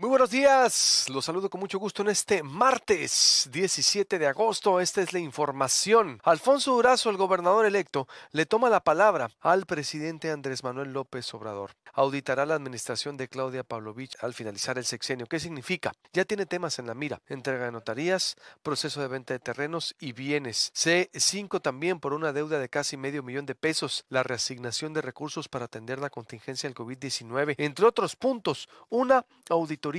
Muy buenos días, los saludo con mucho gusto en este martes 17 de agosto. Esta es la información. Alfonso Durazo, el gobernador electo, le toma la palabra al presidente Andrés Manuel López Obrador. Auditará la administración de Claudia Pavlovich al finalizar el sexenio. ¿Qué significa? Ya tiene temas en la mira. Entrega de notarías, proceso de venta de terrenos y bienes. C5 también por una deuda de casi medio millón de pesos. La reasignación de recursos para atender la contingencia del COVID-19. Entre otros puntos, una auditoría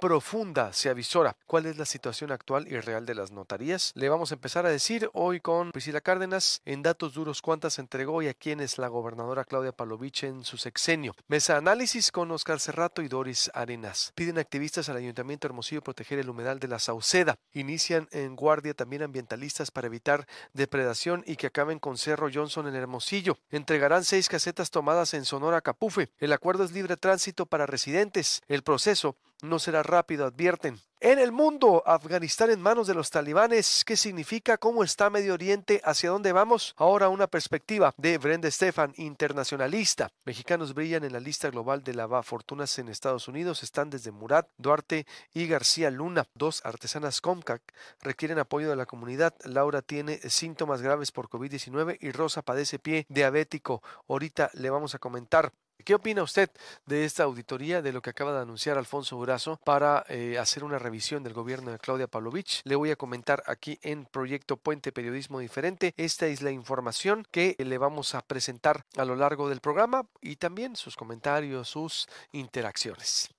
profunda se avisora. ¿Cuál es la situación actual y real de las notarías? Le vamos a empezar a decir hoy con Priscila Cárdenas en datos duros cuántas entregó y a quién es la gobernadora Claudia Palovich en su sexenio. Mesa análisis con Oscar Cerrato y Doris Arenas. Piden activistas al Ayuntamiento Hermosillo proteger el humedal de la Sauceda. Inician en guardia también ambientalistas para evitar depredación y que acaben con Cerro Johnson en Hermosillo. Entregarán seis casetas tomadas en Sonora Capufe. El acuerdo es libre tránsito para residentes. El proceso no será rápido, advierten. En el mundo, Afganistán en manos de los talibanes, ¿qué significa? ¿Cómo está Medio Oriente? ¿Hacia dónde vamos? Ahora una perspectiva de Brenda Stefan, internacionalista. Mexicanos brillan en la lista global de lavafortunas en Estados Unidos. Están desde Murat, Duarte y García Luna. Dos artesanas Comcac requieren apoyo de la comunidad. Laura tiene síntomas graves por COVID-19 y Rosa padece pie diabético. Ahorita le vamos a comentar. ¿Qué opina usted de esta auditoría, de lo que acaba de anunciar Alfonso Durazo para eh, hacer una revisión del gobierno de Claudia Pavlovich? Le voy a comentar aquí en Proyecto Puente Periodismo Diferente. Esta es la información que le vamos a presentar a lo largo del programa y también sus comentarios, sus interacciones.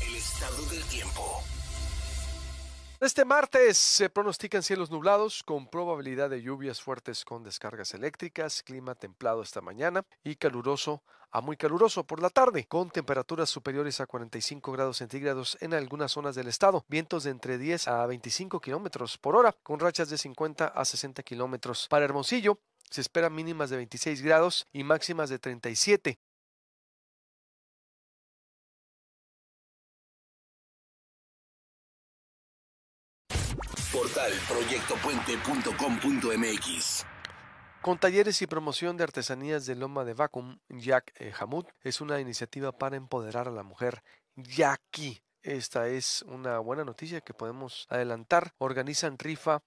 El estado del tiempo. Este martes se pronostican cielos nublados con probabilidad de lluvias fuertes con descargas eléctricas, clima templado esta mañana y caluroso a muy caluroso por la tarde, con temperaturas superiores a 45 grados centígrados en algunas zonas del estado, vientos de entre 10 a 25 kilómetros por hora, con rachas de 50 a 60 kilómetros. Para Hermosillo, se esperan mínimas de 26 grados y máximas de 37. Portal proyectopuente.com.mx con talleres y promoción de artesanías de Loma de Vacuum, Jack eh, Hamud es una iniciativa para empoderar a la mujer yaqui. Esta es una buena noticia que podemos adelantar. Organizan rifa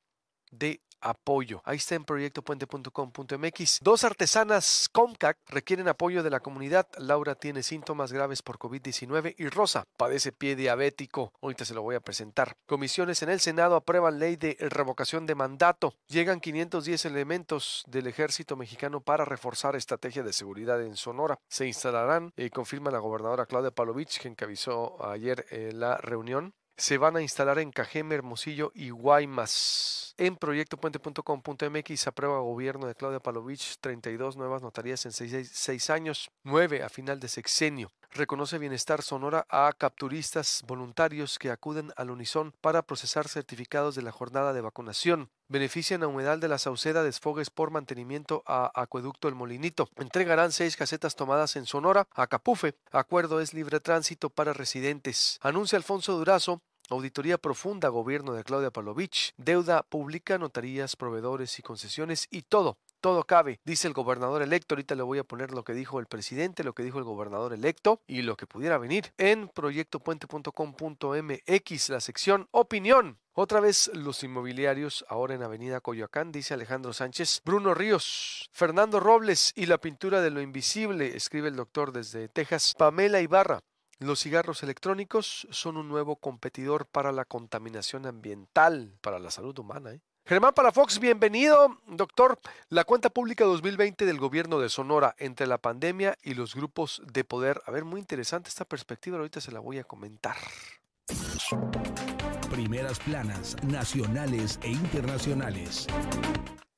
de apoyo. Ahí está en proyectopuente.com.mx. Dos artesanas Comcac requieren apoyo de la comunidad. Laura tiene síntomas graves por COVID-19 y Rosa padece pie diabético. Ahorita se lo voy a presentar. Comisiones en el Senado aprueban ley de revocación de mandato. Llegan 510 elementos del ejército mexicano para reforzar estrategia de seguridad en Sonora. Se instalarán, eh, confirma la gobernadora Claudia Palovich, que encabezó ayer la reunión se van a instalar en Cajeme, Hermosillo y Guaymas. En proyectopuente.com.mx aprueba gobierno de Claudia Palovich 32 nuevas notarías en 6, años, 9 a final de sexenio. Reconoce Bienestar Sonora a capturistas voluntarios que acuden al Unison para procesar certificados de la jornada de vacunación. Benefician a Humedal de la Sauceda desfogues por mantenimiento a Acueducto El Molinito. Entregarán seis casetas tomadas en Sonora a Capufe. Acuerdo es libre tránsito para residentes. Anuncia Alfonso Durazo Auditoría profunda, gobierno de Claudia Palovich, deuda pública, notarías, proveedores y concesiones y todo, todo cabe, dice el gobernador electo. Ahorita le voy a poner lo que dijo el presidente, lo que dijo el gobernador electo y lo que pudiera venir en proyectopuente.com.mx, la sección opinión. Otra vez los inmobiliarios, ahora en Avenida Coyoacán, dice Alejandro Sánchez. Bruno Ríos, Fernando Robles y la pintura de lo invisible, escribe el doctor desde Texas. Pamela Ibarra, los cigarros electrónicos son un nuevo competidor para la contaminación ambiental, para la salud humana. ¿eh? Germán Palafox, bienvenido, doctor. La cuenta pública 2020 del gobierno de Sonora entre la pandemia y los grupos de poder. A ver, muy interesante esta perspectiva, ahorita se la voy a comentar. Primeras planas, nacionales e internacionales.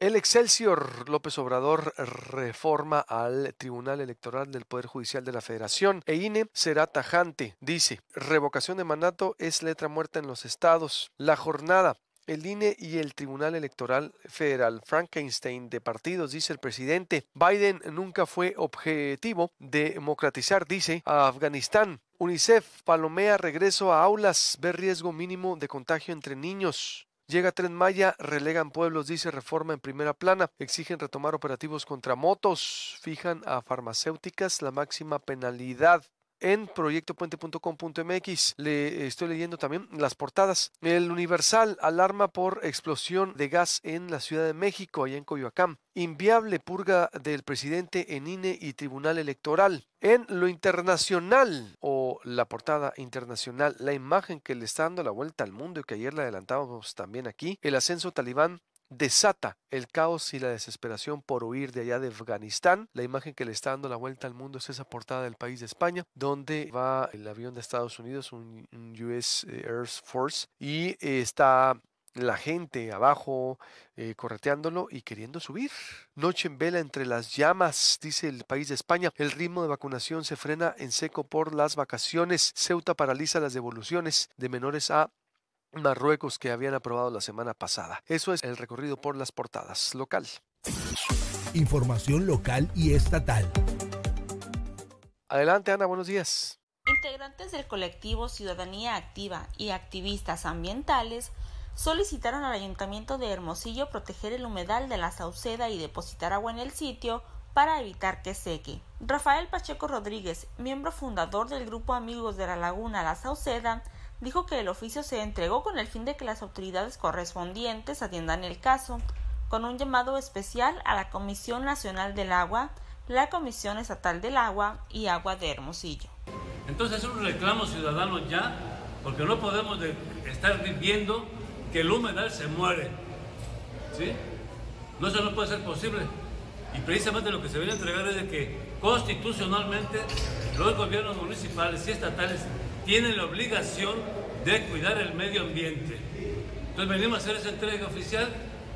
El Excelsior López Obrador reforma al Tribunal Electoral del Poder Judicial de la Federación e INE será tajante. Dice, revocación de mandato es letra muerta en los estados. La jornada el INE y el Tribunal Electoral Federal Frankenstein de partidos, dice el presidente. Biden nunca fue objetivo de democratizar, dice, a Afganistán. UNICEF palomea regreso a aulas, ve riesgo mínimo de contagio entre niños. Llega Tren Maya, relegan pueblos, dice reforma en primera plana, exigen retomar operativos contra motos, fijan a farmacéuticas la máxima penalidad. En proyectopuente.com.mx. Le estoy leyendo también las portadas. El Universal alarma por explosión de gas en la Ciudad de México, allá en Coyoacán. Inviable purga del presidente en INE y Tribunal Electoral. En lo internacional o la portada internacional, la imagen que le está dando la vuelta al mundo y que ayer le adelantábamos también aquí, el ascenso talibán desata el caos y la desesperación por huir de allá de Afganistán. La imagen que le está dando la vuelta al mundo es esa portada del país de España, donde va el avión de Estados Unidos, un, US Air Force, y está la gente abajo eh, correteándolo y queriendo subir. Noche en vela entre las llamas, dice el país de España. El ritmo de vacunación se frena en seco por las vacaciones. Ceuta paraliza las devoluciones de menores a Marruecos que habían aprobado la semana pasada. Eso es el recorrido por las portadas local. Información local y estatal. Adelante, Ana, buenos días. Integrantes del colectivo Ciudadanía Activa y activistas ambientales solicitaron al Ayuntamiento de Hermosillo proteger el humedal de la Sauceda y depositar agua en el sitio para evitar que seque. Rafael Pacheco Rodríguez, miembro fundador del grupo Amigos de la Laguna La Sauceda, dijo que el oficio se entregó con el fin de que las autoridades correspondientes atiendan el caso, con un llamado especial a la Comisión Nacional del Agua, la Comisión Estatal del Agua y Agua de Hermosillo. Entonces es un reclamo ciudadano ya, porque no podemos estar viendo que el humedal se muere. ¿Sí? No, eso no puede ser posible. Y precisamente lo que se viene a entregar es de que constitucionalmente los gobiernos municipales y estatales tienen la obligación de cuidar el medio ambiente. Entonces venimos a hacer esa entrega oficial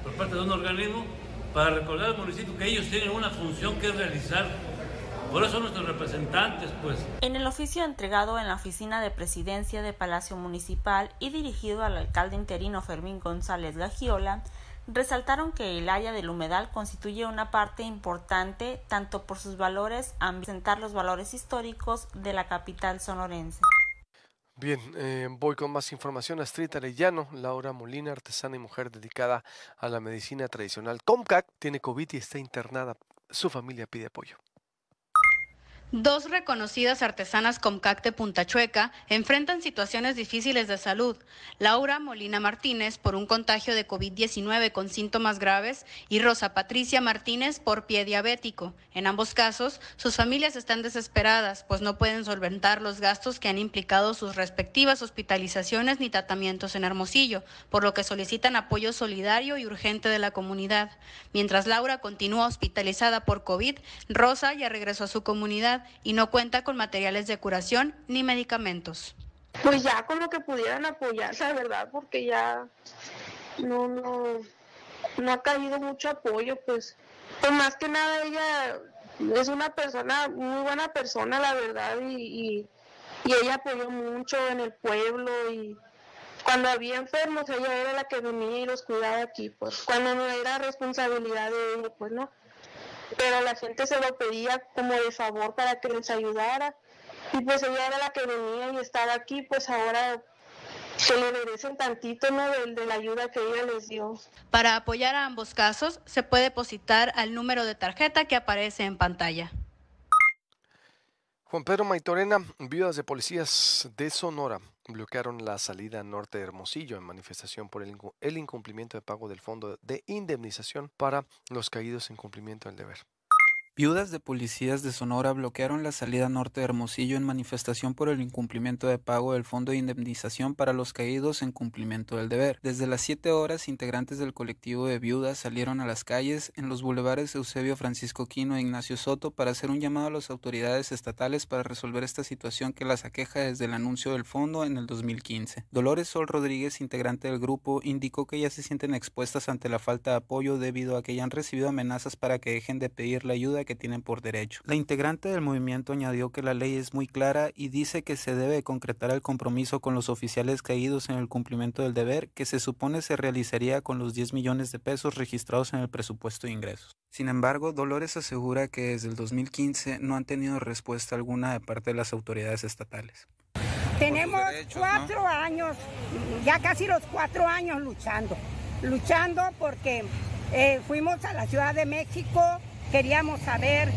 por parte de un organismo para recordar al municipio que ellos tienen una función que realizar. Por eso son nuestros representantes, pues. En el oficio entregado en la oficina de presidencia de Palacio Municipal y dirigido al alcalde interino Fermín González Gagiola, resaltaron que el área del humedal constituye una parte importante tanto por sus valores, ambientar los valores históricos de la capital sonorense. Bien, eh, voy con más información. Astrid Arellano, Laura Molina, artesana y mujer dedicada a la medicina tradicional. Comcac tiene COVID y está internada. Su familia pide apoyo. Dos reconocidas artesanas Comcac de Punta Chueca enfrentan situaciones difíciles de salud. Laura Molina Martínez por un contagio de COVID-19 con síntomas graves y Rosa Patricia Martínez por pie diabético. En ambos casos, sus familias están desesperadas, pues no pueden solventar los gastos que han implicado sus respectivas hospitalizaciones ni tratamientos en Hermosillo, por lo que solicitan apoyo solidario y urgente de la comunidad. Mientras Laura continúa hospitalizada por COVID, Rosa ya regresó a su comunidad y no cuenta con materiales de curación ni medicamentos. Pues ya con lo que pudieran apoyar, la verdad, porque ya no, no, no ha caído mucho apoyo, pues, pues más que nada ella es una persona, muy buena persona, la verdad, y, y, ella apoyó mucho en el pueblo y cuando había enfermos ella era la que venía y los cuidaba aquí, pues cuando no era responsabilidad de ella, pues no pero la gente se lo pedía como de favor para que les ayudara. Y pues ella era la que venía y estaba aquí, pues ahora se le merecen tantito ¿no? de, de, la ayuda que ella les dio. Para apoyar a ambos casos, se puede depositar al número de tarjeta que aparece en pantalla. Juan Pedro Maitorena, viudas de policías de Sonora bloquearon la salida norte de Hermosillo en manifestación por el, el incumplimiento de pago del fondo de indemnización para los caídos en cumplimiento del deber. Viudas de policías de Sonora bloquearon la salida norte de Hermosillo en manifestación por el incumplimiento de pago del Fondo de Indemnización para los caídos en cumplimiento del deber. Desde las 7 horas, integrantes del colectivo de viudas salieron a las calles en los bulevares Eusebio Francisco Quino e Ignacio Soto para hacer un llamado a las autoridades estatales para resolver esta situación que las aqueja desde el anuncio del fondo en el 2015. Dolores Sol Rodríguez, integrante del grupo, indicó que ya se sienten expuestas ante la falta de apoyo debido a que ya han recibido amenazas para que dejen de pedir la ayuda que tienen por derecho. La integrante del movimiento añadió que la ley es muy clara y dice que se debe concretar el compromiso con los oficiales caídos en el cumplimiento del deber que se supone se realizaría con los 10 millones de pesos registrados en el presupuesto de ingresos. Sin embargo, Dolores asegura que desde el 2015 no han tenido respuesta alguna de parte de las autoridades estatales. Tenemos cuatro años, ya casi los cuatro años luchando, luchando porque eh, fuimos a la Ciudad de México, queríamos saber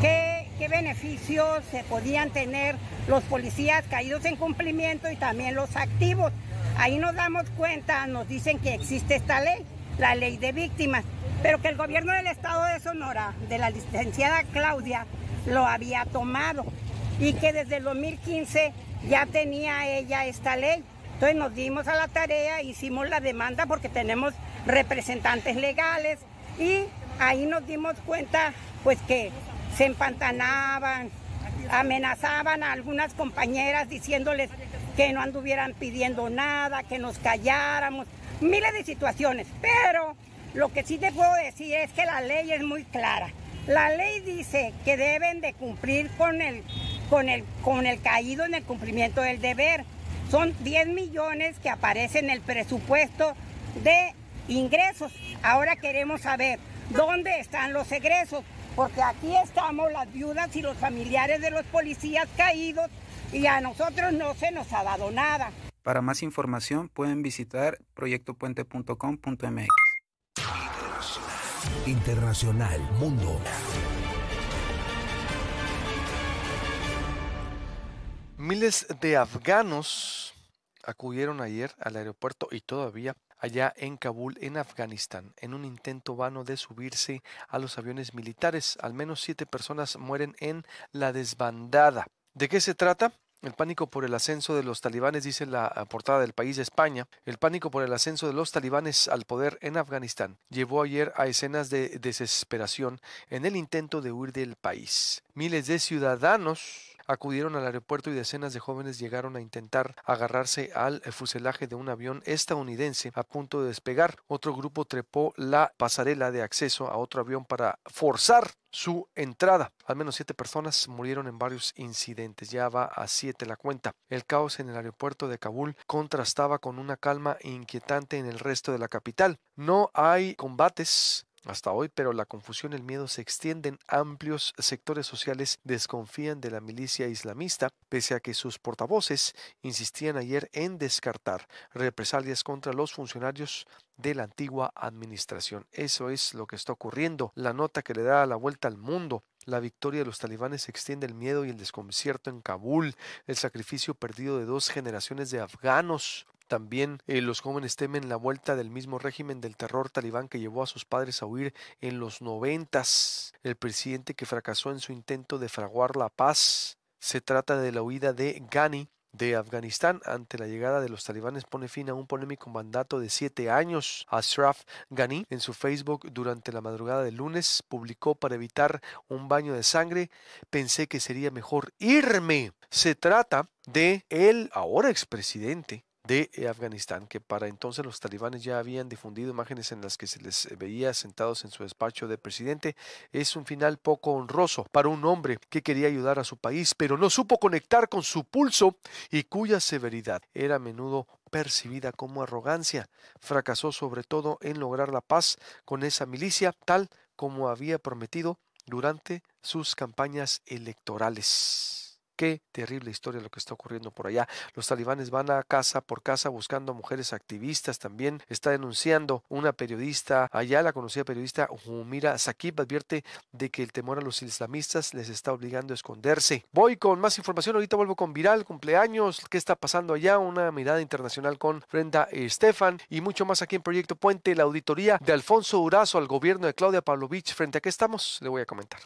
qué, beneficios se podían tener los policías caídos en cumplimiento y también los activos. Ahí nos damos cuenta, nos dicen que existe esta ley, la ley de víctimas, pero que el gobierno del estado de Sonora, de la licenciada Claudia, lo había tomado y que desde el 2015 ya tenía ella esta ley. Entonces nos dimos a la tarea, hicimos la demanda porque tenemos representantes legales y ahí nos dimos cuenta pues que se empantanaban, amenazaban a algunas compañeras diciéndoles que no anduvieran pidiendo nada, que nos calláramos, miles de situaciones. Pero lo que sí te puedo decir es que la ley es muy clara. La ley dice que deben de cumplir con el, con el, con el caído en el cumplimiento del deber. Son 10 millones que aparecen en el presupuesto de ingresos. Ahora queremos saber dónde están los egresos, porque aquí estamos las viudas y los familiares de los policías caídos y a nosotros no se nos ha dado nada. Para más información pueden visitar proyectopuente.com.mx. Internacional Mundo. Miles de afganos acudieron ayer al aeropuerto y todavía allá en Kabul, en Afganistán, en un intento vano de subirse a los aviones militares. Al menos siete personas mueren en la desbandada. ¿De qué se trata? El pánico por el ascenso de los talibanes, dice la portada del país de España, el pánico por el ascenso de los talibanes al poder en Afganistán llevó ayer a escenas de desesperación en el intento de huir del país. Miles de ciudadanos acudieron al aeropuerto y decenas de jóvenes llegaron a intentar agarrarse al fuselaje de un avión estadounidense a punto de despegar. Otro grupo trepó la pasarela de acceso a otro avión para forzar su entrada. Al menos siete personas murieron en varios incidentes. Ya va a siete la cuenta. El caos en el aeropuerto de Kabul contrastaba con una calma inquietante en el resto de la capital. No hay combates hasta hoy, pero la confusión y el miedo se extienden. Amplios sectores sociales desconfían de la milicia islamista, pese a que sus portavoces insistían ayer en descartar represalias contra los funcionarios de la antigua administración. Eso es lo que está ocurriendo. La nota que le da la vuelta al mundo. La victoria de los talibanes extiende el miedo y el desconcierto en Kabul, el sacrificio perdido de dos generaciones de afganos, también eh, los jóvenes temen la vuelta del mismo régimen del terror talibán que llevó a sus padres a huir en los noventas. El presidente que fracasó en su intento de fraguar la paz. Se trata de la huida de Ghani de Afganistán ante la llegada de los talibanes pone fin a un polémico mandato de siete años. Ashraf Ghani en su Facebook durante la madrugada del lunes publicó para evitar un baño de sangre pensé que sería mejor irme. Se trata de el ahora expresidente de eh, Afganistán, que para entonces los talibanes ya habían difundido imágenes en las que se les veía sentados en su despacho de presidente, es un final poco honroso para un hombre que quería ayudar a su país, pero no supo conectar con su pulso y cuya severidad era a menudo percibida como arrogancia. Fracasó sobre todo en lograr la paz con esa milicia, tal como había prometido durante sus campañas electorales. Qué terrible historia lo que está ocurriendo por allá. Los talibanes van a casa por casa buscando mujeres activistas. También está denunciando una periodista, allá la conocida periodista Humira Sakib, advierte de que el temor a los islamistas les está obligando a esconderse. Voy con más información. Ahorita vuelvo con Viral, cumpleaños, qué está pasando allá, una mirada internacional con Brenda Estefan y mucho más aquí en Proyecto Puente, la auditoría de Alfonso Urazo al gobierno de Claudia Pavlovich. Frente a qué estamos, le voy a comentar.